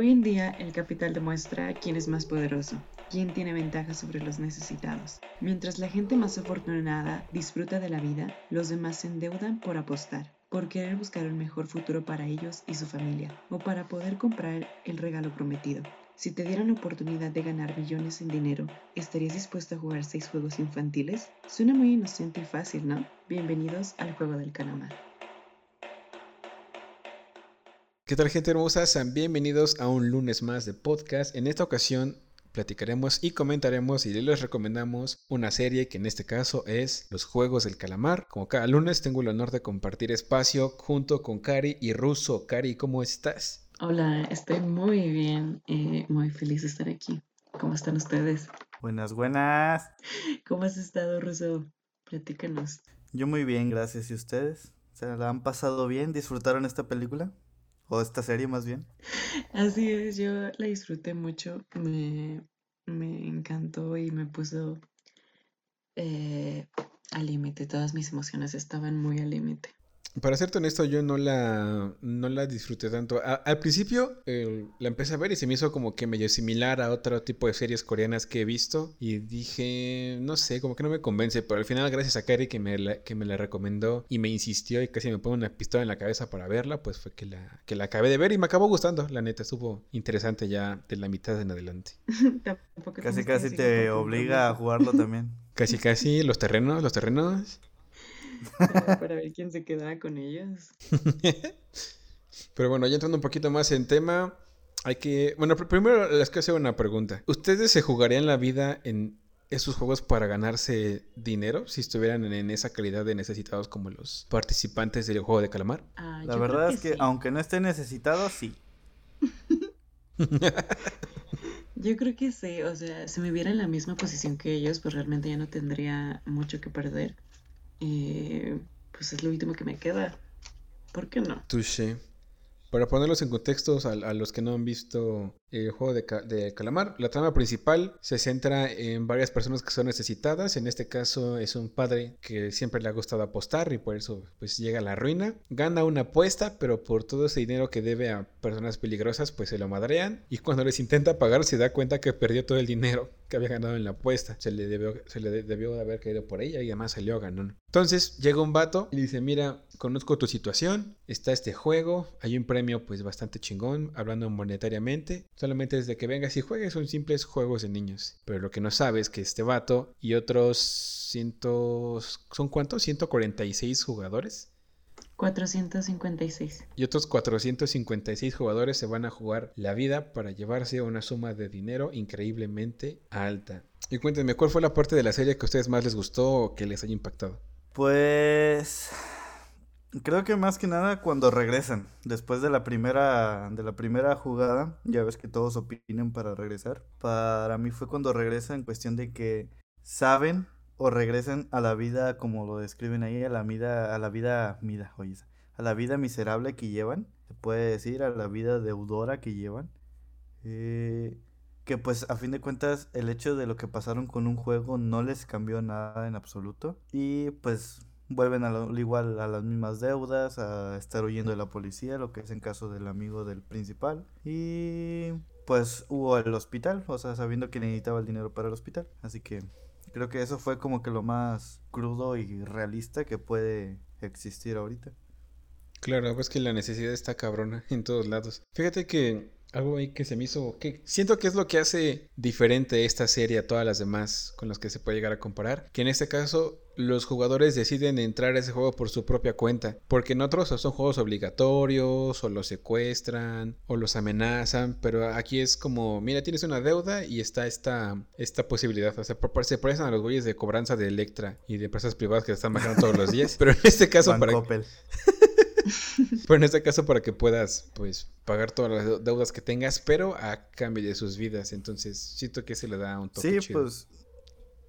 Hoy en día el capital demuestra quién es más poderoso, quién tiene ventaja sobre los necesitados. Mientras la gente más afortunada disfruta de la vida, los demás se endeudan por apostar, por querer buscar un mejor futuro para ellos y su familia, o para poder comprar el regalo prometido. Si te dieran la oportunidad de ganar millones en dinero, ¿estarías dispuesto a jugar seis juegos infantiles? Suena muy inocente y fácil, ¿no? Bienvenidos al juego del calamar. ¿Qué tal gente hermosa? Sean bienvenidos a un lunes más de podcast. En esta ocasión platicaremos y comentaremos y les recomendamos una serie que en este caso es Los Juegos del Calamar. Como cada lunes tengo el honor de compartir espacio junto con Cari y Russo. Cari, ¿cómo estás? Hola, estoy muy bien y muy feliz de estar aquí. ¿Cómo están ustedes? Buenas, buenas. ¿Cómo has estado, Russo? Platícanos. Yo muy bien, gracias. ¿Y ustedes? ¿Se la han pasado bien? ¿Disfrutaron esta película? O esta serie más bien. Así es, yo la disfruté mucho, me, me encantó y me puso eh, al límite, todas mis emociones estaban muy al límite. Para serte honesto, yo no la, no la disfruté tanto. al principio la empecé a ver y se me hizo como que medio similar a otro tipo de series coreanas que he visto. Y dije, no sé, como que no me convence. Pero al final, gracias a Kari que me la, que me la recomendó y me insistió y casi me pone una pistola en la cabeza para verla, pues fue que la, que la acabé de ver y me acabó gustando. La neta, estuvo interesante ya de la mitad en adelante. casi, casi te obliga a jugarlo también. Casi, casi, los terrenos, los terrenos. Para, ver quién se queda con ellos. Pero bueno, ya entrando un poquito más en tema, hay que... Bueno, primero les quiero hacer una pregunta. ¿Ustedes se jugarían la vida en esos juegos para ganarse dinero si estuvieran en, esa calidad de necesitados como los participantes del juego de calamar? Ah, la verdad es que aunque no estén necesitados, sí. Yo creo que sí, o sea, si me viera en la misma posición que ellos, pues realmente ya no tendría mucho que perder. Y pues es lo último que me queda. ¿Por qué no? Touché. Para ponerlos en contextos a, los que no han visto el juego de, calamar, la trama principal se centra en varias personas que son necesitadas. En este caso es un padre que siempre le ha gustado apostar y por eso pues llega a la ruina. Gana una apuesta, pero por todo ese dinero que debe a personas peligrosas pues se lo madrean. Y cuando les intenta pagar se da cuenta que perdió todo el dinero que había ganado en la apuesta. Se le debió, se le debió de haber caído por ella y además salió ganón. Entonces llega un vato y dice, mira, conozco tu situación, está este juego, hay un premio pues bastante chingón, hablando monetariamente. Solamente desde que vengas y juegues son simples juegos de niños. Pero lo que no sabes es que este vato y otros cientos... ¿Son cuántos? 146 jugadores 456. Y otros 456 jugadores se van a jugar la vida para llevarse una suma de dinero increíblemente alta. Y cuéntenme, ¿cuál fue la parte de la serie que a ustedes más les gustó o que les haya impactado? Pues creo que más que nada cuando regresan, después de la primera de la primera jugada, ya ves que todos opinan para regresar. Para mí fue cuando regresan en cuestión de que saben o regresen a la vida como lo describen ahí, a la vida, a la vida, mida, oye, a la vida miserable que llevan, se puede decir, a la vida deudora que llevan. Eh, que pues a fin de cuentas el hecho de lo que pasaron con un juego no les cambió nada en absoluto y pues vuelven al igual a las mismas deudas, a estar huyendo de la policía, lo que es en caso del amigo del principal y pues hubo el hospital, o sea, sabiendo que necesitaba el dinero para el hospital, así que Creo que eso fue como que lo más crudo y realista que puede existir ahorita. Claro, pues que la necesidad está cabrona en todos lados. Fíjate que algo ahí que se me hizo, que siento que es lo que hace diferente esta serie a todas las demás con las que se puede llegar a comparar, que en este caso los jugadores deciden entrar a ese juego por su propia cuenta, porque en otros son juegos obligatorios o los secuestran o los amenazan, pero aquí es como, mira, tienes una deuda y está esta, esta posibilidad, o sea, se parecen a los güeyes de cobranza de Electra y de empresas privadas que están bajando todos los días, pero en este caso para... pero en este caso para que puedas pues pagar todas las deudas que tengas, pero a cambio de sus vidas. Entonces, siento que se le da un toque Sí, pues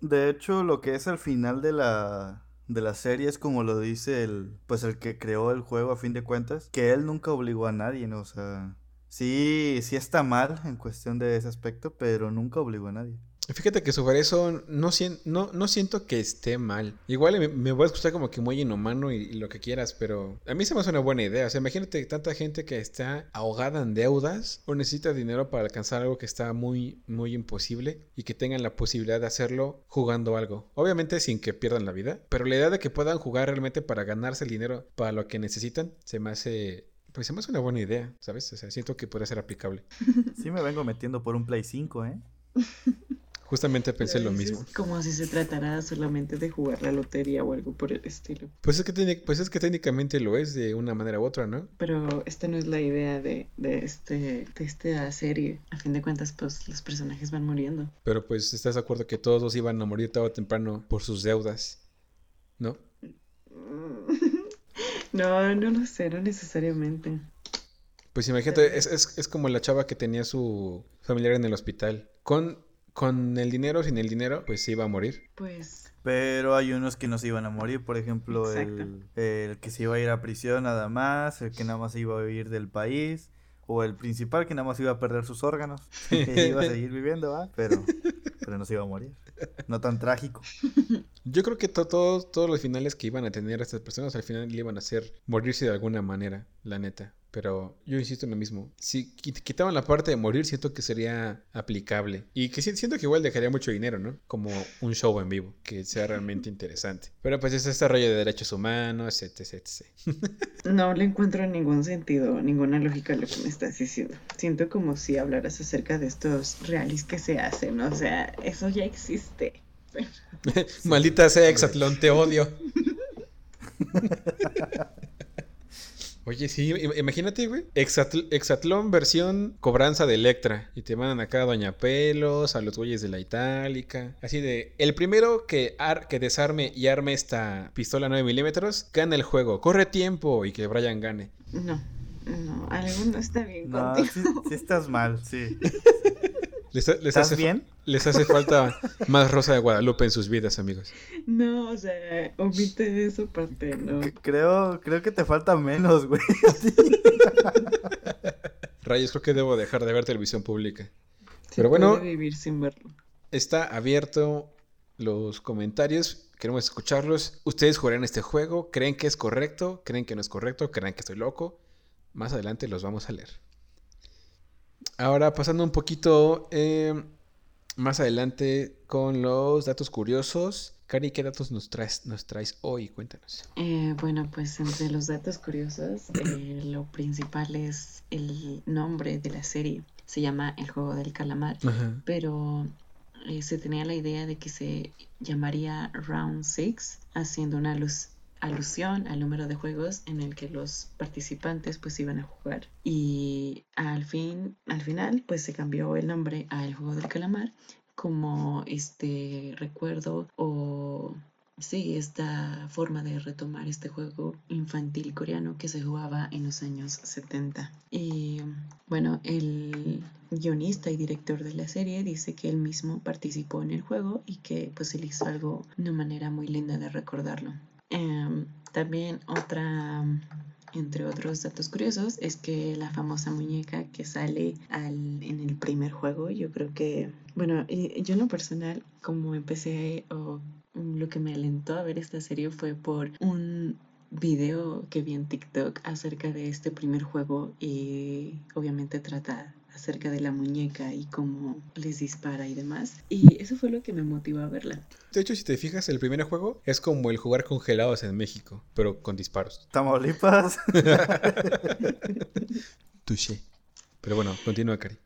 de hecho lo que es al final de la de la serie es como lo dice el pues el que creó el juego a fin de cuentas, que él nunca obligó a nadie, ¿no? O sea, sí sí está mal en cuestión de ese aspecto, pero nunca obligó a nadie. Fíjate que sobre eso no, no, no siento que esté mal. Igual me, voy a escuchar como que muy inhumano y, lo que quieras, pero a mí se me hace una buena idea. O sea, imagínate tanta gente que está ahogada en deudas o necesita dinero para alcanzar algo que está muy, muy imposible y que tengan la posibilidad de hacerlo jugando algo. Obviamente sin que pierdan la vida, pero la idea de que puedan jugar realmente para ganarse el dinero para lo que necesitan se me hace pues se me hace una buena idea, ¿sabes? O sea, siento que puede ser aplicable. Sí me vengo metiendo por un Play 5, ¿eh? Justamente pensé lo mismo. como si se tratara solamente de jugar la lotería o algo por el estilo. Pues es que, pues es que técnicamente lo es de una manera u otra, ¿no? Pero esta no es la idea de, de, este, de esta serie. A fin de cuentas, pues los personajes van muriendo. Pero pues estás de acuerdo que todos iban a morir tarde o temprano por sus deudas, ¿no? no, no lo sé, no necesariamente. Pues imagínate, es, es, es como la chava que tenía su familiar en el hospital. Con con el dinero o sin el dinero, pues se iba a morir. Pues. Pero hay unos que no se iban a morir, por ejemplo, el, el, que se iba a ir a prisión nada más, el que nada más iba a huir del país, o el principal que nada más iba a perder sus órganos, que iba a seguir viviendo, ¿va? Pero, pero no se iba a morir. No tan trágico. Yo creo que todos, todos los finales que iban a tener estas personas al final le iban a hacer morirse de alguna manera, la neta. Pero yo insisto en lo mismo. Si quitaban la parte de morir, siento que sería aplicable. Y que siento que igual dejaría mucho dinero, ¿no? Como un show en vivo, que sea realmente interesante. Pero pues es este rollo de derechos humanos, etc, etc. No le encuentro ningún sentido, ninguna lógica a lo que me estás diciendo. Siento como si hablaras acerca de estos realis que se hacen. O sea, eso ya existe. Maldita sea Exatlón, te odio. Oye, sí, imagínate, güey. Exatlón versión cobranza de Electra. Y te mandan acá a Doña Pelos, a los güeyes de la Itálica. Así de, el primero que, que desarme y arme esta pistola 9 milímetros, gana el juego. Corre tiempo y que Brian gane. No, no, algo no está bien contigo. Sí, estás mal, sí. Les, ¿Estás bien? Les hace falta más Rosa de Guadalupe en sus vidas, amigos. No, o sea, omite esa parte, ¿no? Creo, creo que te falta menos, güey. Rayos, creo que debo dejar de ver televisión pública. Pero bueno, vivir sin verlo. está abierto los comentarios. Queremos escucharlos. ¿Ustedes jugarán este juego? ¿Creen que es correcto? ¿Creen que no es correcto? ¿Creen que estoy loco? Más adelante los vamos a leer. Ahora pasando un poquito eh, más adelante con los datos curiosos. Cari, ¿qué datos nos traes, nos traes hoy? Cuéntanos. Eh, bueno, pues entre los datos curiosos, eh, lo principal es el nombre de la serie. Se llama El Juego del Calamar, pero se tenía la idea de que se llamaría Round 6, haciendo una luz alusión al número de juegos en el que los participantes pues iban a jugar. Y al fin al final pues se cambió el nombre a el juego del calamar como este recuerdo o sí esta forma de retomar este juego infantil coreano que se jugaba en los años 70 y bueno el guionista y director de la serie dice que él mismo participó en el juego y que pues él hizo algo una manera muy linda de recordarlo Em, también otra, entre otros datos curiosos, es que la famosa muñeca que sale al, en el primer juego, yo creo que, bueno, yo en lo personal, como empecé o lo que me alentó a ver esta serie fue por un video que vi en TikTok acerca de este primer juego y obviamente trata acerca de la muñeca y cómo les dispara y demás. Y eso fue lo que me motivó a verla. De hecho, si te fijas, el primer juego es como el jugar congelados en México, pero con disparos. Tamaulipas. Touché. Pero bueno, continúa, Cari.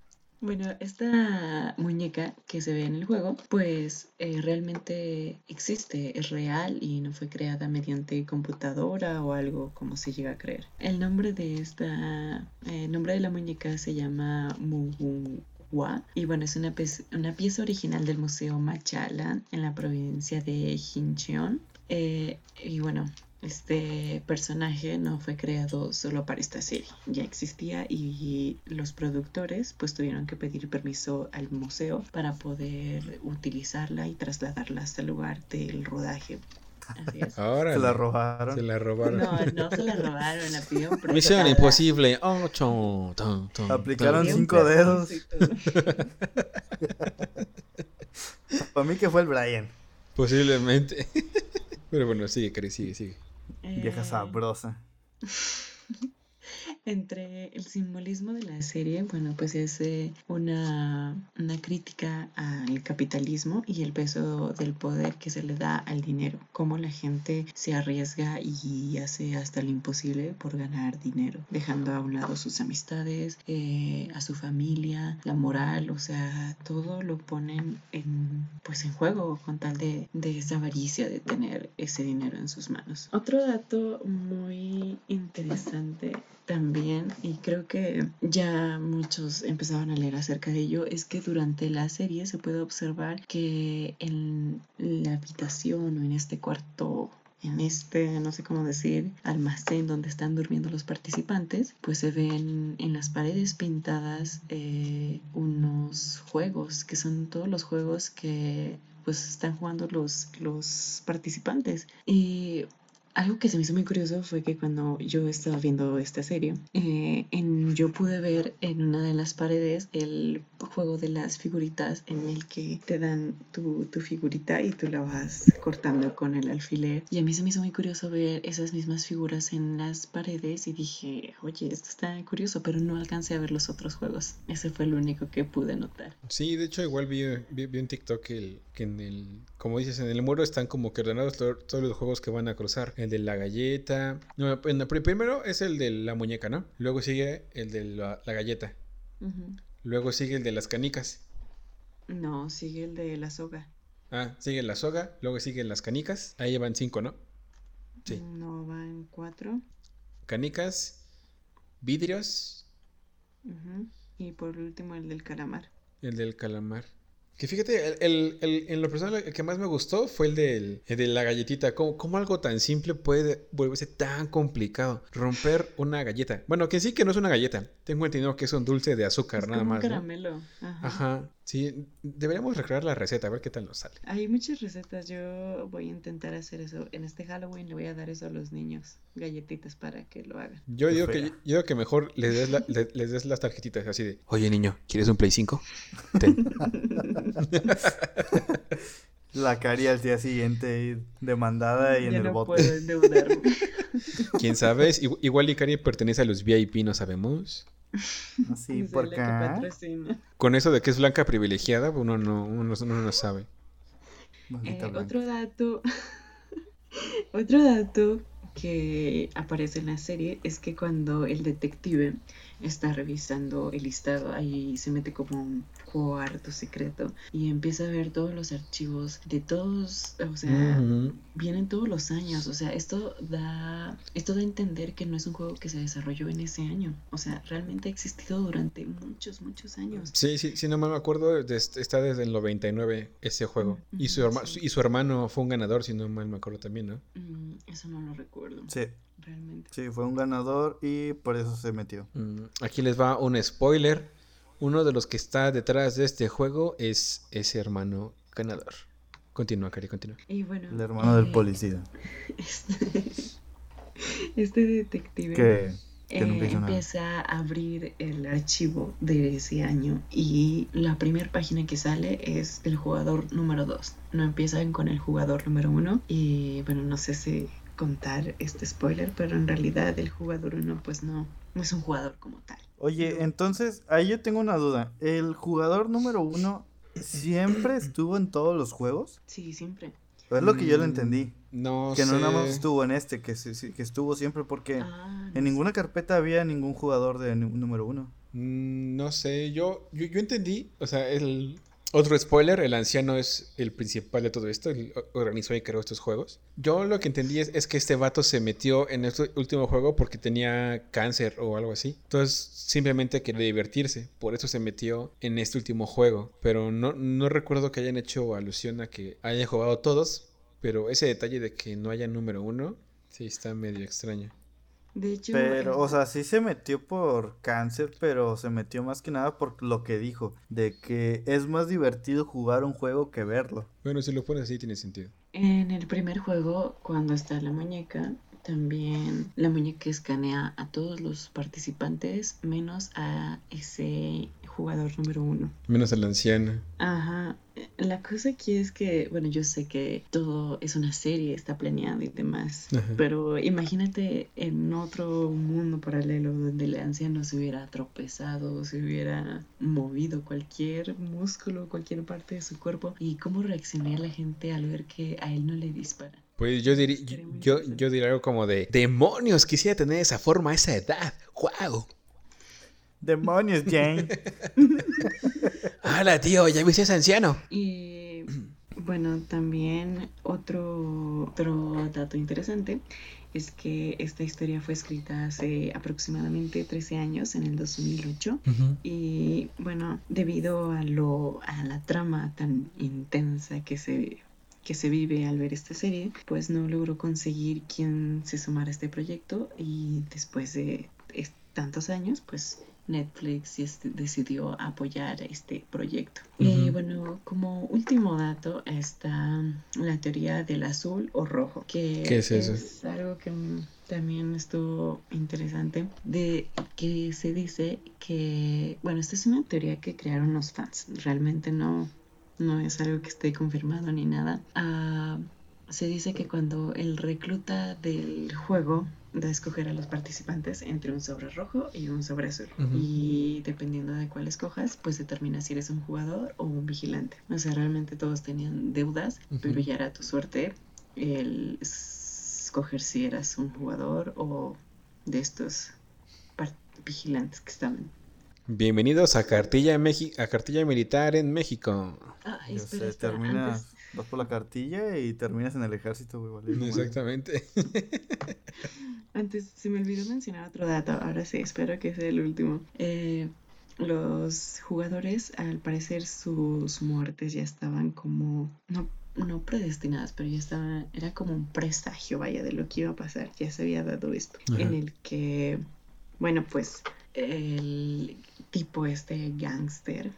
Bueno, esta muñeca que se ve en el juego, pues eh, realmente existe, es real y no fue creada mediante computadora o algo como se llega a creer. El nombre de esta, el nombre de la muñeca se llama Mugunwa y bueno, es una, una pieza original del Museo Machala en la provincia de Incheon. Eh, y bueno, este personaje no fue creado solo para esta serie, ya existía y los productores pues tuvieron que pedir permiso al museo para poder utilizarla y trasladarla hasta el lugar del rodaje. Así es. Ahora se la robaron. Se la robaron. No, no se la robaron, la pidieron Misión imposible. Aplicaron cinco dedos. Para mí que fue el Brian. Posiblemente. Pero bueno, sigue, Cari, sigue, sigue. guerra sabe brossa. Entre el simbolismo de la serie, bueno, pues es eh, una, una crítica al capitalismo y el peso del poder que se le da al dinero, cómo la gente se arriesga y hace hasta lo imposible por ganar dinero, dejando a un lado sus amistades, eh, a su familia, la moral, o sea, todo lo ponen en, pues en juego con tal de, de esa avaricia de tener ese dinero en sus manos. Otro dato muy interesante también, y creo que ya muchos empezaban a leer acerca de ello, es que durante la serie se puede observar que en la habitación o en este cuarto en este, no sé cómo decir, almacén donde están durmiendo los participantes, pues se ven en las paredes pintadas eh, unos juegos, que son todos los juegos que pues están jugando los, los participantes. Y algo que se me hizo muy curioso fue que cuando yo estaba viendo esta serie, eh, en, yo pude ver en una de las paredes el juego de las figuritas en el que te dan tu, tu figurita y tú la vas cortando con el alfiler. Y a mí se me hizo muy curioso ver esas mismas figuras en las paredes y dije, oye, esto está curioso, pero no alcancé a ver los otros juegos. Ese fue el único que pude notar. Sí, de hecho igual vi, vi, vi en TikTok el, que en el, como dices, en el muro están como que ordenados to- todos los juegos que van a cruzar. El de la galleta. No, primero es el de la muñeca, ¿no? Luego sigue el de la, la galleta. Luego sigue el de las canicas. No, sigue el de la soga. Ah, sigue la soga. Luego siguen las canicas. Ahí llevan cinco, ¿no? Sí. No, van cuatro. Canicas, vidrios. Y por último el del calamar. el del calamar. Que fíjate, el, el- el- en lo personal el que más me gustó fue el, del, de la galletita. ¿Cómo, cómo algo tan simple puede volverse tan complicado? Romper una galleta. Bueno, que sí que no es una galleta. Tengo entendido que es un dulce de azúcar, Es nada como un más. ¿no? caramelo. Ajá. Ajá. Sí, deberíamos recrear la receta, a ver qué tal nos sale. Hay muchas recetas. Yo voy a intentar hacer eso. En este Halloween le voy a dar eso a los niños. Galletitas para que lo hagan. Yo digo que, yo digo que mejor les des, la- le- les des las tarjetitas así de, oye niño, ¿quieres un Play 5? Ten. La Cari al día siguiente demandada y en ya el no bote. puedo endeudarme. ¿Quién sabe? Igu- Igual Icari pertenece a los VIP, no sabemos. Así, por acá. patrocina. Con eso de que es blanca privilegiada, uno no, uno, uno no sabe. Eh, otro dato. otro dato que aparece en la serie es que cuando el detective está revisando el listado, ahí se mete como un cuarto secreto y empieza a ver todos los archivos de todos, o sea, vienen todos los años, o sea, esto da, esto da a entender que no es un juego que se desarrolló en ese año, o sea, realmente ha existido durante muchos, muchos años. Sí, sí, sí, no mal me acuerdo, está desde el 99 ese juego. Y su, herma- Sí. y su hermano fue un ganador, si no mal me acuerdo también, ¿no? Mm, eso no lo recuerdo, Sí, realmente. sí, fue un ganador y por eso se metió. Mm, Aquí les va un spoiler. Uno de los que está detrás de este juego es ese hermano ganador. Continúa, Cari, continúa. Y bueno, El hermano del eh, policía. Este, este detective Que, que eh, empieza a abrir el archivo de ese año y la primera página que sale es el jugador número 2. No empiezan con el jugador número 1 y bueno, no sé si contar este spoiler, pero en realidad el jugador 1 pues no, no es un jugador como tal. Oye, entonces, ahí yo tengo una duda. ¿El jugador número uno siempre estuvo en todos los juegos? Sí, siempre. Es lo que yo le Mm, entendí. No Que no nada más estuvo en este, que, que estuvo siempre porque Ah, no en ninguna carpeta había ningún jugador de número uno. Mm, No sé, yo, yo, yo entendí, o sea, el otro spoiler, el anciano es el principal de todo esto, él organizó y creó estos juegos. Yo lo que entendí es, es que este vato se metió en este último juego porque tenía cáncer o algo así. Entonces simplemente quería divertirse, por eso se metió en este último juego. Pero no, no recuerdo que hayan hecho alusión a que hayan jugado todos, pero ese detalle de que no haya número uno, sí está medio extraño. De hecho, Pero, el- o sea, sí se metió por cáncer, pero se metió más que nada por lo que dijo, de que es más divertido jugar un juego que verlo. Bueno, si lo pones así tiene sentido. En el primer juego, cuando está la muñeca, también la muñeca escanea a todos los participantes menos a ese jugador número uno. Menos el anciano. Ajá. la cosa aquí es que, bueno, yo sé que todo es una serie, está planeado y demás, pero imagínate en otro mundo paralelo donde el anciano se hubiera tropezado, se hubiera movido cualquier músculo, cualquier parte de su cuerpo y cómo reaccionaría la gente al ver que a él no le disparan. Pues yo diría, yo, yo diría algo como de demonios, quisiera tener esa forma a esa edad. ¡Wow! Demonios, Jane. Hola, tío, ya viste ese anciano. Y bueno, también otro, otro dato interesante es que esta historia fue escrita hace aproximadamente 13 años, en el 2008. Y bueno, debido a, lo, a la trama tan intensa que se que se vive al ver esta serie, pues no logró conseguir quien se sumara a este proyecto y después de tantos años, pues Netflix decidió apoyar este proyecto. Y bueno, como último dato está la teoría del azul o rojo, que ¿Qué es, eso? es algo que también estuvo interesante, de que se dice que, bueno, esta es una teoría que crearon los fans, realmente no, no es algo que esté confirmado ni nada. Ah, se dice que cuando el recluta del juego de escoger a los participantes entre un sobre rojo y un sobre azul. Y dependiendo de cuál escojas, pues determina si eres un jugador o un vigilante. O sea, realmente todos tenían deudas, pero ya era tu suerte el escoger si eras un jugador o de estos vigilantes que estaban. Bienvenidos a Cartilla, a Cartilla Militar en México. Ah, espera, termina, vas por la cartilla y terminas en el ejército, güey. Exactamente. Antes se me olvidó mencionar otro dato, ahora sí, espero que sea el último. Eh, los jugadores, al parecer, sus muertes ya estaban como, no, no predestinadas, pero ya estaban, era como un presagio, vaya, de lo que iba a pasar. Ya se había dado esto, en el que, bueno, pues el tipo este gángster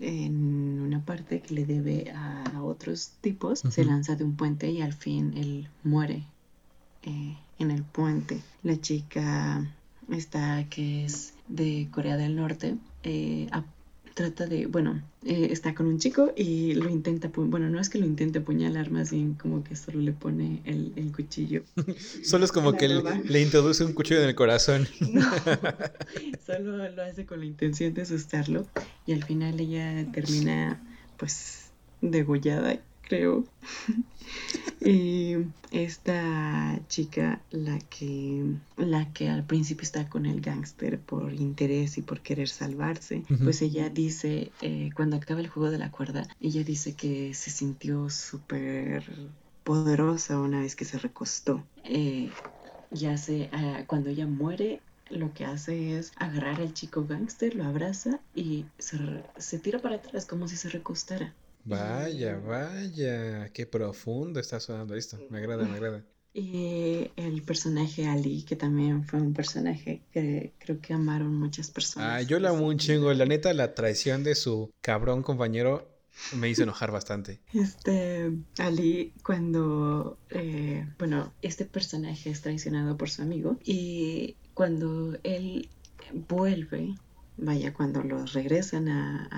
en una parte que le debe a otros tipos, se lanza de un puente y al fin él muere eh, en el puente. La chica está que es de Corea del Norte eh, trata de, bueno, eh, está con un chico y lo intenta, bueno, no es que lo intente apuñalar, más bien como que solo le pone el, cuchillo. solo es como que le, introduce un cuchillo en el corazón. No, solo lo hace con la intención de asustarlo y al final ella termina pues degollada creo. y esta chica, la que, la que al principio está con el gángster por interés y por querer salvarse, pues ella dice, eh, cuando acaba el juego de la cuerda, ella dice que se sintió súper poderosa una vez que se recostó. Eh, ya se, ah, cuando ella muere, lo que hace es agarrar al chico gángster, lo abraza y se, se tira para atrás como si se recostara. Vaya, vaya, qué profundo está sonando esto. Me agrada, me agrada. Y el personaje Ali, que también fue un personaje que creo que amaron muchas personas. Ah, yo la amo un chingo. La neta, la traición de su cabrón compañero me hizo enojar bastante. Este, Ali, cuando, eh, bueno, este personaje es traicionado por su amigo y cuando él vuelve vaya, cuando los regresan a,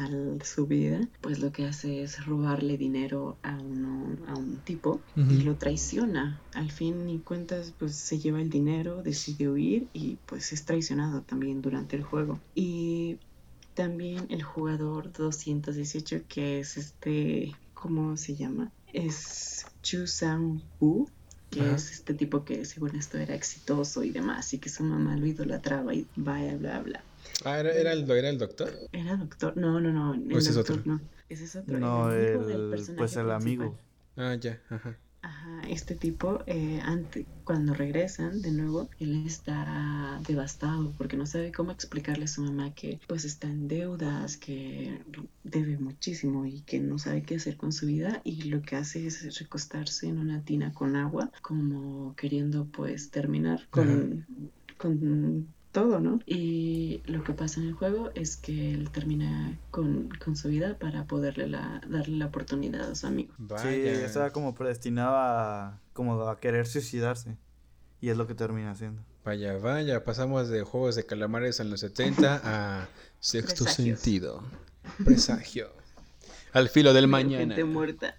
su vida, pues lo que hace es robarle dinero a, uno, a un tipo y lo traiciona. Al fin y cuentas, pues se lleva el dinero, decide huir y pues es traicionado también durante el juego. Y también el jugador 218, que es este, ¿cómo se llama? Es Chu Sang-woo, que es este tipo que según esto era exitoso y demás, y que su mamá lo idolatraba y vaya, bla, bla. Ah, ¿era, era, el, ¿era el doctor? Era doctor, no, no, no. El ese es otro? No, ese es otro. No, el, pues el amigo. Ah, ya, ajá. Ajá, este tipo, eh, cuando regresan de nuevo, él está devastado porque no sabe cómo explicarle a su mamá que pues está en deudas, que debe muchísimo y que no sabe qué hacer con su vida y lo que hace es recostarse en una tina con agua como queriendo pues terminar con, con todo, ¿no? Y lo que pasa en el juego es que él termina con, su vida para poderle la, darle la oportunidad a su amigo. Sí, estaba como predestinado a, como a querer suicidarse. Y es lo que termina haciendo. Vaya, vaya, pasamos de juegos de calamares en los 70 a sexto sentido. Presagio. Al filo del mañana. Gente muerta.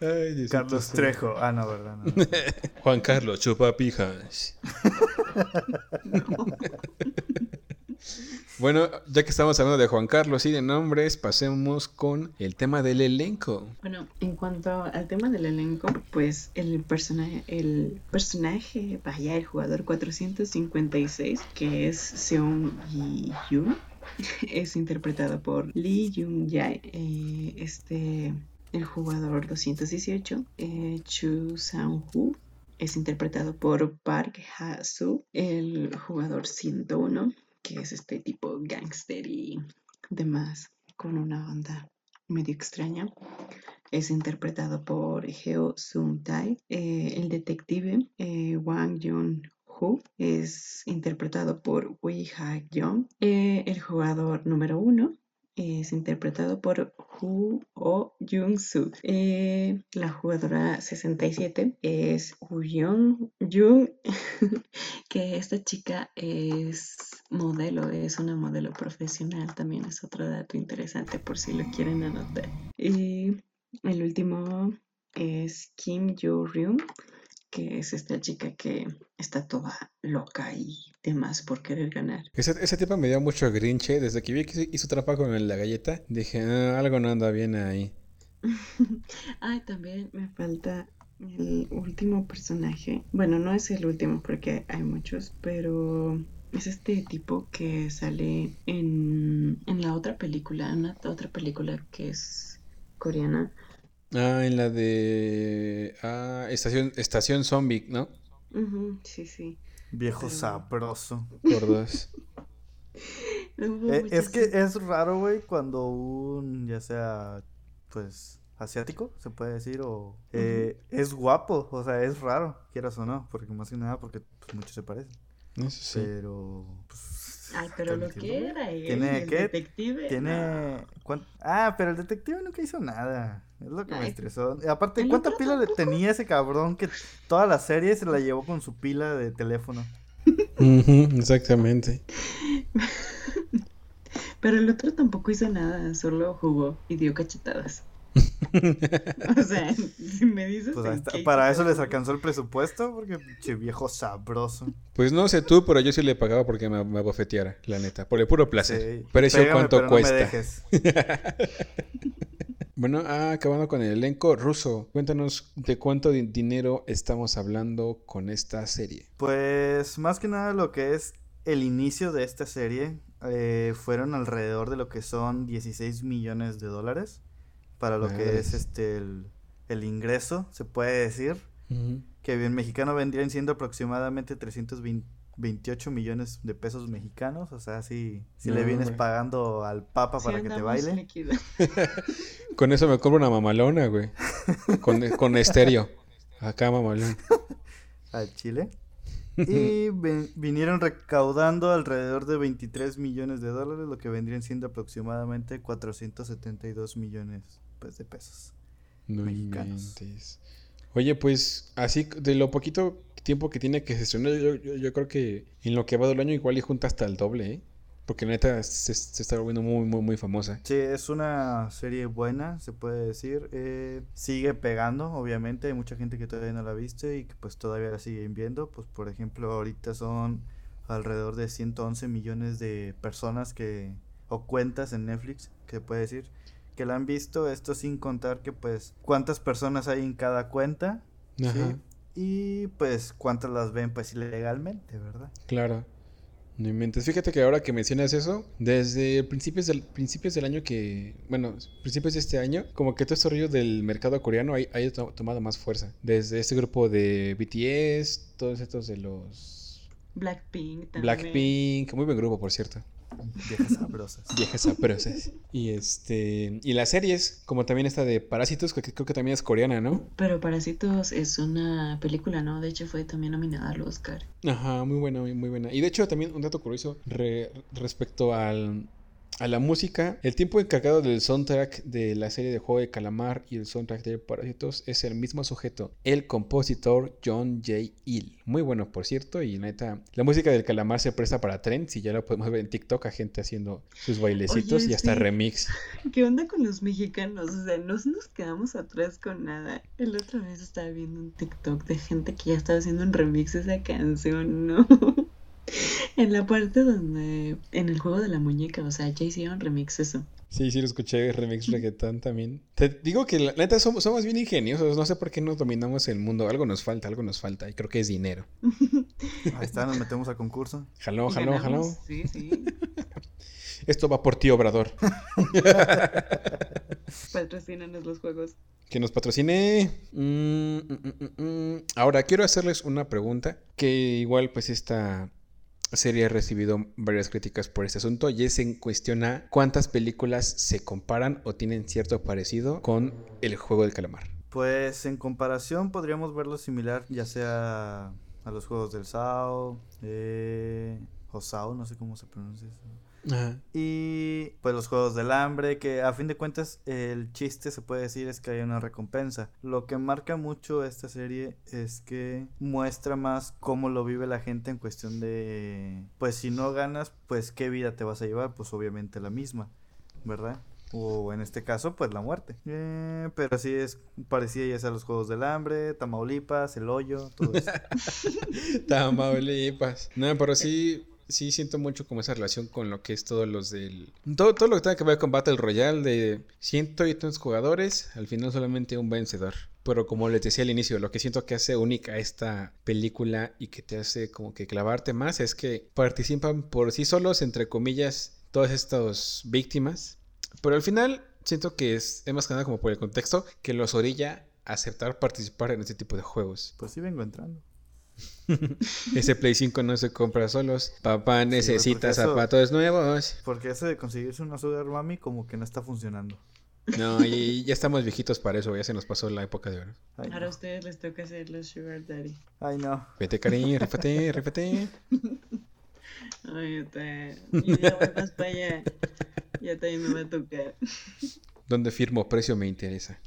Ay, Carlos. Trejo. Ah, no, ¿verdad? No. Juan Carlos Bueno, ya que estamos hablando de Juan Carlos y de nombres, pasemos con el tema del elenco. Bueno, en cuanto al tema del elenco, pues el personaje, el personaje, vaya, el jugador 456, que es Seung Yi-yoon, es interpretado por Lee Jung-jae. Eh, este, el jugador 218, eh, Chu Sang-woo, es interpretado por Park Ha-soo. El jugador 101, que es este tipo gangster y demás, con una onda medio extraña, es interpretado por Heo Sung-tae. Eh, el detective eh, Wang Yun-ho es interpretado por Wei Ha-young. Eh, el jugador número uno es interpretado por Hu Oh Jung-soo. Eh, la jugadora 67 es Woo Young Jung, que esta chica es modelo, es una modelo profesional, también es otro dato interesante por si lo quieren anotar. Y el último es Kim Yo-ryun, que es esta chica que está toda loca y demás por querer ganar. Ese, ese tipo me dio mucho grinche. Desde que vi que hizo trampa con la galleta, dije, "Ah, algo no anda bien ahí. Ay, también me falta el último personaje. Bueno, no es el último porque hay muchos, pero es este tipo que sale en, en la otra película, en la otra película que es coreana. Ah, en la de... Ah, Estación, Estación Zombie, ¿no? Ujú, sí, sí. Viejo sabroso. Por dos. Eh, es que es raro, güey, cuando un, ya sea, pues, asiático, se puede decir, o eh, es guapo, o sea, es raro, quieras o no, porque más que nada, porque pues, muchos se parecen, Eso sí. pero, pues, Ay, pero lo que era él, ¿Tiene el qué? detective. Tiene, ¿cuán- ah, pero el detective nunca hizo nada, es lo que me estresó, Y aparte, el ¿cuánta pila le tenía ese cabrón que toda la serie se la llevó con su pila de teléfono? Exactamente. Pero el otro tampoco hizo nada, solo jugó y dio cachetadas. O sea, si me dices Pues está, qué para eso les alcanzó el presupuesto, porque viejo sabroso. Pues no sé tú, pero yo sí le pagaba porque me, me abofeteara, la neta. Por el puro placer. Sí. Precio Pégame, cuánto pero no me cuesta. dejes. Bueno, ah, acabando con el elenco ruso. Cuéntanos de cuánto di- dinero estamos hablando con esta serie. Pues más que nada lo que es el inicio de esta serie eh, fueron alrededor de lo que son 16 millones de dólares para lo que es este el, el ingreso, se puede decir, que en mexicano vendrían siendo aproximadamente 328 millones de pesos mexicanos, o sea, si, si le vienes pagando al papa Sí para que te baile. Con eso me compro una mamalona, güey. Con, con estéreo. Acá mamalón. al Chile. Y ven- vinieron recaudando alrededor de 23 millones de dólares, lo que vendrían siendo aproximadamente 472 millones pues, de pesos. No Mexicanos. inventes. Oye, pues así de lo poquito tiempo que tiene que gestionar, yo, yo, yo creo que en lo que va del año igual y junta hasta el doble, ¿eh? Porque neta se, se está volviendo muy, muy, muy famosa. Sí, es una serie buena, se puede decir. eh, sigue pegando, obviamente. Hay mucha gente que todavía no la ha visto y que pues todavía la siguen viendo. Pues por ejemplo, ahorita son alrededor de 111 millones de personas que o cuentas en Netflix, que se puede decir, que la han visto. Esto sin contar que pues cuántas personas hay en cada cuenta. Y pues cuántas las ven pues ilegalmente, ¿verdad? claro. No inventes. Fíjate que ahora que mencionas eso, desde principios del, principios del año que, bueno, principios de este año, como que todo este rollo del mercado coreano ha, ha ido to- tomado más fuerza. Desde este grupo de BTS, todos estos de los Blackpink también. Blackpink, muy buen grupo, por cierto. Viejas sabrosas. Viejas sabrosas. Y este, y las series, como también esta de Parásitos, que creo que también es coreana, ¿no? Pero Parásitos es una película, ¿no? De hecho fue también nominada al Oscar. Ajá, muy buena, muy, muy buena. Y de hecho también un dato curioso re- respecto al, a la música, el tiempo encargado del soundtrack de la serie de Juego de Calamar y el soundtrack de Parásitos es el mismo sujeto, el compositor John J. Hill. Muy bueno, por cierto, y neta, la música del Calamar se presta para trends y ya lo podemos ver en TikTok a gente haciendo sus bailecitos Oye, y hasta sí. remix. ¿Qué onda con los mexicanos? O sea, no nos quedamos atrás con nada. El otra vez estaba viendo un TikTok de gente que ya estaba haciendo un remix de esa canción, ¿no? En la parte donde, en el juego de la muñeca, o sea, ya hicieron remix eso. Sí, sí, lo escuché, remix reggaetón también. Te digo que la neta somos, somos bien ingeniosos, no sé por qué no dominamos el mundo, algo nos falta, algo nos falta, y creo que es dinero. Ahí está, nos metemos a concurso. Jaló, jaló, jaló. Sí, sí. Esto va por ti, Obrador. Patrocínanos los juegos. Que nos patrocine. Mm, mm, mm. Ahora, quiero hacerles una pregunta que igual pues esta serie ha recibido varias críticas por este asunto y es en cuestión a cuántas películas se comparan o tienen cierto parecido con el juego del calamar. Pues en comparación podríamos verlo similar, ya sea a los juegos del SAO, eh, o SAO, no sé cómo se pronuncia eso. Ajá. Y pues los juegos del hambre, que a fin de cuentas el chiste se puede decir es que hay una recompensa. Lo que marca mucho esta serie es que muestra más cómo lo vive la gente en cuestión de, pues si no ganas, pues qué vida te vas a llevar, pues obviamente la misma, ¿verdad? O en este caso, pues la muerte. Eh, pero sí es parecida ya sea a los juegos del hambre, Tamaulipas, el hoyo, todo eso. Tamaulipas. No, pero sí, sí siento mucho como esa relación con lo que es todos los del... Todo, todo lo que tenga que ver con Battle Royale de ciento y tantos jugadores, al final solamente un vencedor. Pero como les decía al inicio, lo que siento que hace única esta película y que te hace como que clavarte más es que participan por sí solos, entre comillas, todas estas víctimas. Pero al final siento que es, es más que nada como por el contexto que los orilla aceptar participar en este tipo de juegos. Pues sí vengo entrando. Ese Play 5 no se compra solos. Papá necesita eso- zapatos nuevos. Porque eso de conseguirse una Sugar Mami como que no está funcionando. No, y ya estamos viejitos para eso, ya se nos pasó la época de oro. Ahora a ustedes les toca ser los Sugar Daddy. Ay, no. Vete, cariño, rífate, rífate. Ay, yo, te... yo ya voy más para allá. Ya también me va a tocar. ¿Dónde firmo precio me interesa?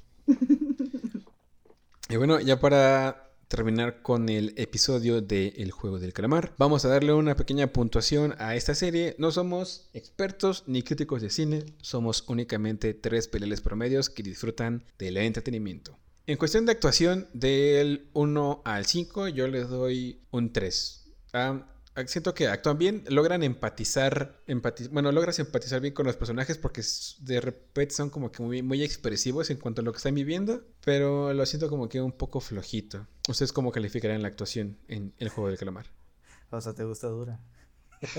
Y bueno, ya para terminar con el episodio de El Juego del Calamar, vamos a darle una pequeña puntuación a esta serie. No somos expertos ni críticos de cine, somos únicamente tres peleles promedios que disfrutan del entretenimiento. En cuestión de actuación, del 1 al 5, yo les doy un 3. Ah, siento que actúan bien, logran empatizar, empati- bueno, logras empatizar bien con los personajes porque de repente son como que muy, muy expresivos en cuanto a lo que están viviendo, pero lo siento como que un poco flojito. ¿Ustedes cómo calificarían la actuación en El Juego del Calamar? O sea, te gusta dura.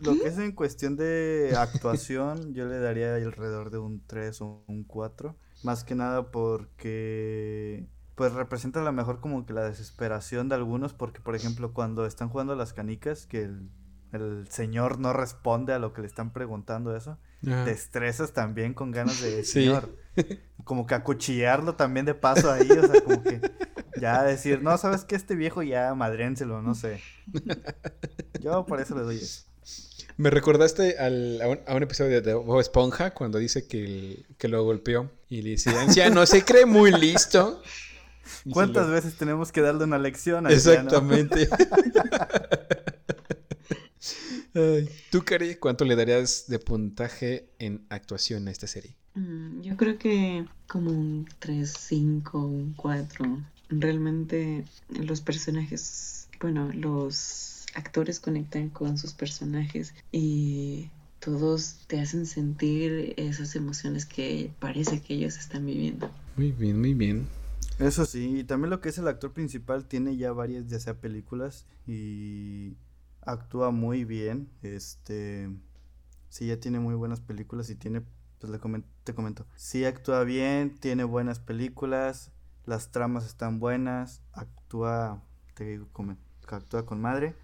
Lo que es en cuestión de actuación, yo le daría alrededor de un 3 o un 4. Más que nada porque pues representa a lo mejor como que la desesperación de algunos, porque por ejemplo cuando están jugando las canicas, que el, el señor no responde a lo que le están preguntando eso, te estresas también con ganas de Sí. señor. Como que acuchillarlo también de paso ahí, o sea, como que ya decir, no, sabes que este viejo ya madrénselo, no sé. Yo por eso le doy eso. Me recordaste al- a, un, a un episodio de Bob Esponja cuando dice que, el- que lo golpeó y le dice, anciano, se cree muy listo. ¿Cuántas lo- veces tenemos que darle una lección? anciano? Exactamente. Ay, Tú, Cari, ¿cuánto le darías de puntaje en actuación a esta serie? Mm, Yo creo que como un 3, 5, un 4. Realmente los personajes, bueno, los actores conectan con sus personajes y todos te hacen sentir esas emociones que parece que ellos están viviendo. Muy bien, muy bien. Eso sí, y también lo que es el actor principal tiene ya varias, ya sea películas, y actúa muy bien. Este, sí, ya tiene muy buenas películas y tiene, pues le comen- te comento, sí actúa bien, tiene buenas películas, las tramas están buenas, actúa, te digo, actúa con madre.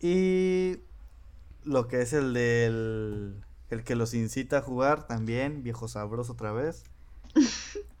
Y lo que es el del, el que los incita a jugar también, viejo sabroso otra vez.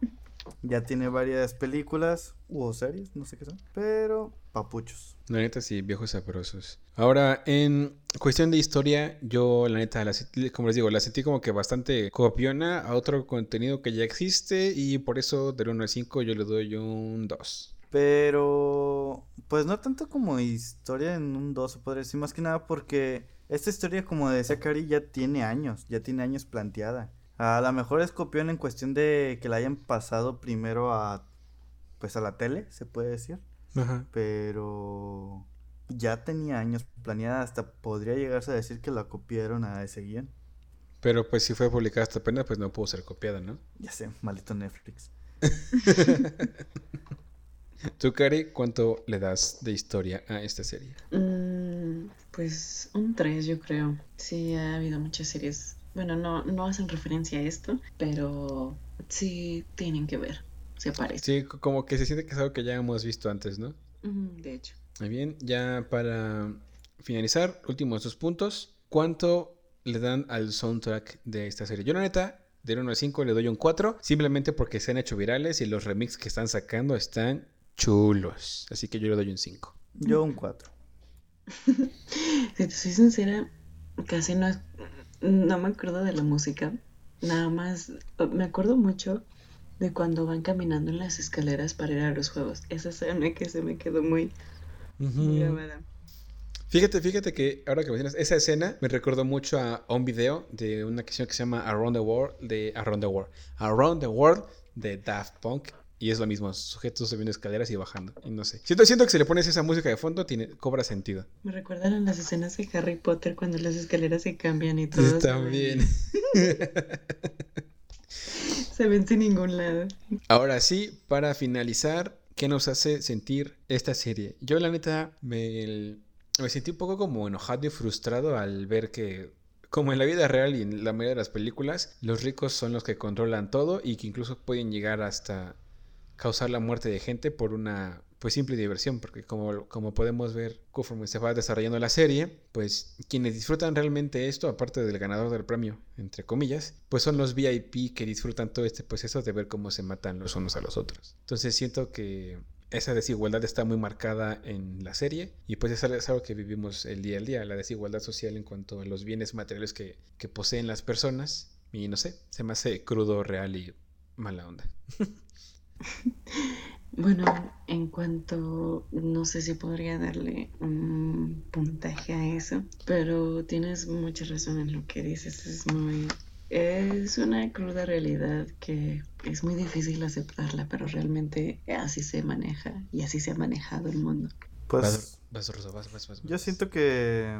Ya tiene varias películas o series, no sé qué son. Pero papuchos. La neta, sí, viejos sabrosos. Ahora, en cuestión de historia, yo la neta, la, como les digo, la sentí como que bastante copiona a otro contenido que ya existe y por eso del 1 al 5 yo le doy un 2. Pero, pues no tanto como historia en un 2, se podría decir, más que nada porque esta historia, como decía Cari, ya tiene años, ya tiene años planteada. A lo mejor es copión en cuestión de que la hayan pasado primero a, pues a la tele, se puede decir. Ajá. Pero ya tenía años planeada, hasta podría llegarse a decir que la copiaron a ese guion. Pero pues si fue publicada hasta apenas, pues no pudo ser copiada, ¿no? Ya sé, maldito Netflix. Tú, Cari, ¿cuánto le das de historia a esta serie? Mm, pues un 3, yo creo. Sí, ha habido muchas series. Bueno, no, no hacen referencia a esto, pero sí tienen que ver. Se parece. Sí, como que se siente que es algo que ya hemos visto antes, ¿no? De hecho. Muy bien, ya para finalizar, últimos dos puntos. ¿Cuánto le dan al soundtrack de esta serie? Yo, la neta, del 1 al 5 le doy un 4, simplemente porque se han hecho virales y los remixes que están sacando están chulos. Así que yo le doy un 5. Yo un 4. Si te soy sincera, casi no, no me acuerdo de la música. Nada más, me acuerdo mucho de cuando van caminando en las escaleras para ir a los juegos. Esa escena que se me quedó muy, muy grabada. Fíjate, fíjate que ahora que mencionas esa escena me recordó mucho a, a un video de una canción que se llama Around the World de Around the World. Around the World de Daft Punk. Y es lo mismo, sujetos subiendo escaleras y bajando. Y no sé. Siento, siento que si le pones esa música de fondo, tiene, cobra sentido. Me recuerdan las escenas de Harry Potter cuando las escaleras se cambian y todo. También. Se ven sin ningún lado. Ahora sí, para finalizar, ¿qué nos hace sentir esta serie? Yo la neta me, me sentí un poco como enojado y frustrado al ver que, como en la vida real y en la mayoría de las películas, los ricos son los que controlan todo y que incluso pueden llegar hasta causar la muerte de gente por una pues simple diversión, porque como, como podemos ver conforme se va desarrollando la serie, pues quienes disfrutan realmente esto, aparte del ganador del premio, entre comillas, pues son los VIP que disfrutan todo este proceso de ver cómo se matan los unos a los otros. Entonces siento que esa desigualdad está muy marcada en la serie y pues es algo- es algo que vivimos el día al día, la desigualdad social en cuanto a los bienes materiales que, que poseen las personas y no sé, se me hace crudo, real y mala onda. Bueno, en cuanto, no sé si podría darle un puntaje a eso, pero tienes mucha razón en lo que dices, es muy, es una cruda realidad que es muy difícil aceptarla, pero realmente así se maneja y así se ha manejado el mundo. Pues Vas, vas, Rosa, vas, vas, vas, yo siento que,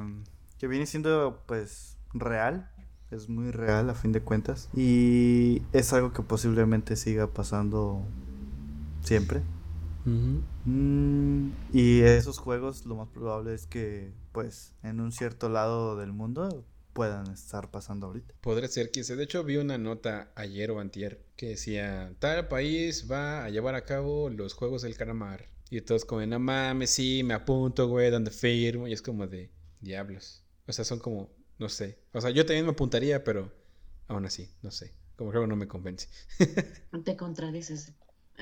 que viene siendo pues real, es muy real a fin de cuentas y es algo que posiblemente siga pasando siempre. Mm, y esos juegos lo más probable es que pues en un cierto lado del mundo puedan estar pasando ahorita. Podría ser que se. De hecho, vi una nota ayer o antier que decía: Tal país va a llevar a cabo los juegos del calamar. Y todos, como, no mames, sí, me apunto, güey, donde firmo. Y es como de diablos. O sea, son como, no sé. O sea, yo también me apuntaría, pero aún así, no sé. Como que algo no me convence. Te contradices.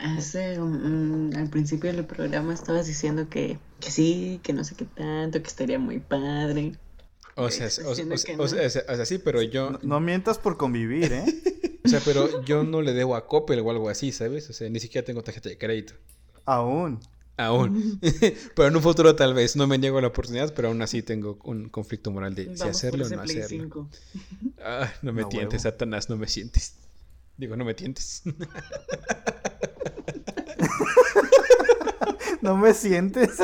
Hace al principio del programa estabas diciendo que, que sí, que no sé qué tanto, que estaría muy padre. O sea, o, o- o no. sea, o sea, o sea, sí, pero yo. No, no mientas por convivir, ¿eh? O sea, pero yo no le debo a Coppel o algo así, ¿sabes? O sea, ni siquiera tengo tarjeta de crédito. Aún. Aún. pero en un futuro tal vez no me niego a la oportunidad, pero aún así tengo un conflicto moral de si Vamos hacerlo o no Play hacerlo. 5. Ah, no me A tientes, huevo. Satanás, no me sientes. Digo, no me tientes. No me sientes.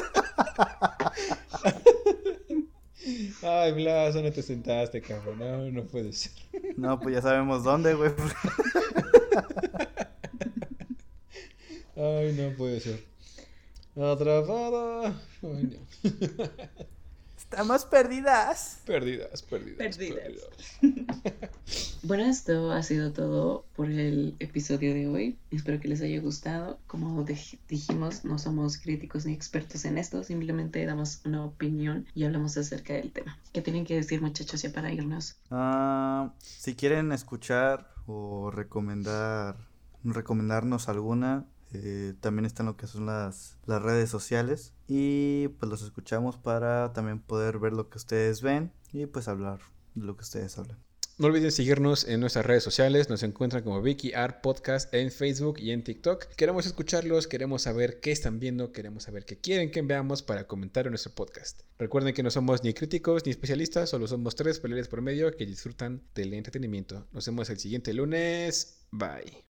Ay, Blas, no te sentaste, cabrón. No, no puede ser. No, pues ya sabemos dónde, güey. Ay, no puede ser. Atrapada. Ay, no. Estamos perdidas. Perdidas, perdidas. Perdidas. Bueno, esto ha sido todo por el episodio de hoy. Espero que les haya gustado. Como dij- dijimos, no somos críticos ni expertos en esto, simplemente damos una opinión y hablamos acerca del tema. ¿Qué tienen que decir, muchachos, ya para irnos? Ah, si quieren escuchar o recomendar recomendarnos alguna, Eh, también están lo que son las, las redes sociales. Y pues los escuchamos para también poder ver lo que ustedes ven y pues hablar de lo que ustedes hablan. No olviden seguirnos en nuestras redes sociales, nos encuentran como Vicky Art Podcast en Facebook y en TikTok. Queremos escucharlos, queremos saber qué están viendo, queremos saber qué quieren que veamos para comentar en nuestro podcast. Recuerden que no somos ni críticos ni especialistas, solo somos tres peleadores por medio que disfrutan del entretenimiento. Nos vemos el siguiente lunes. Bye.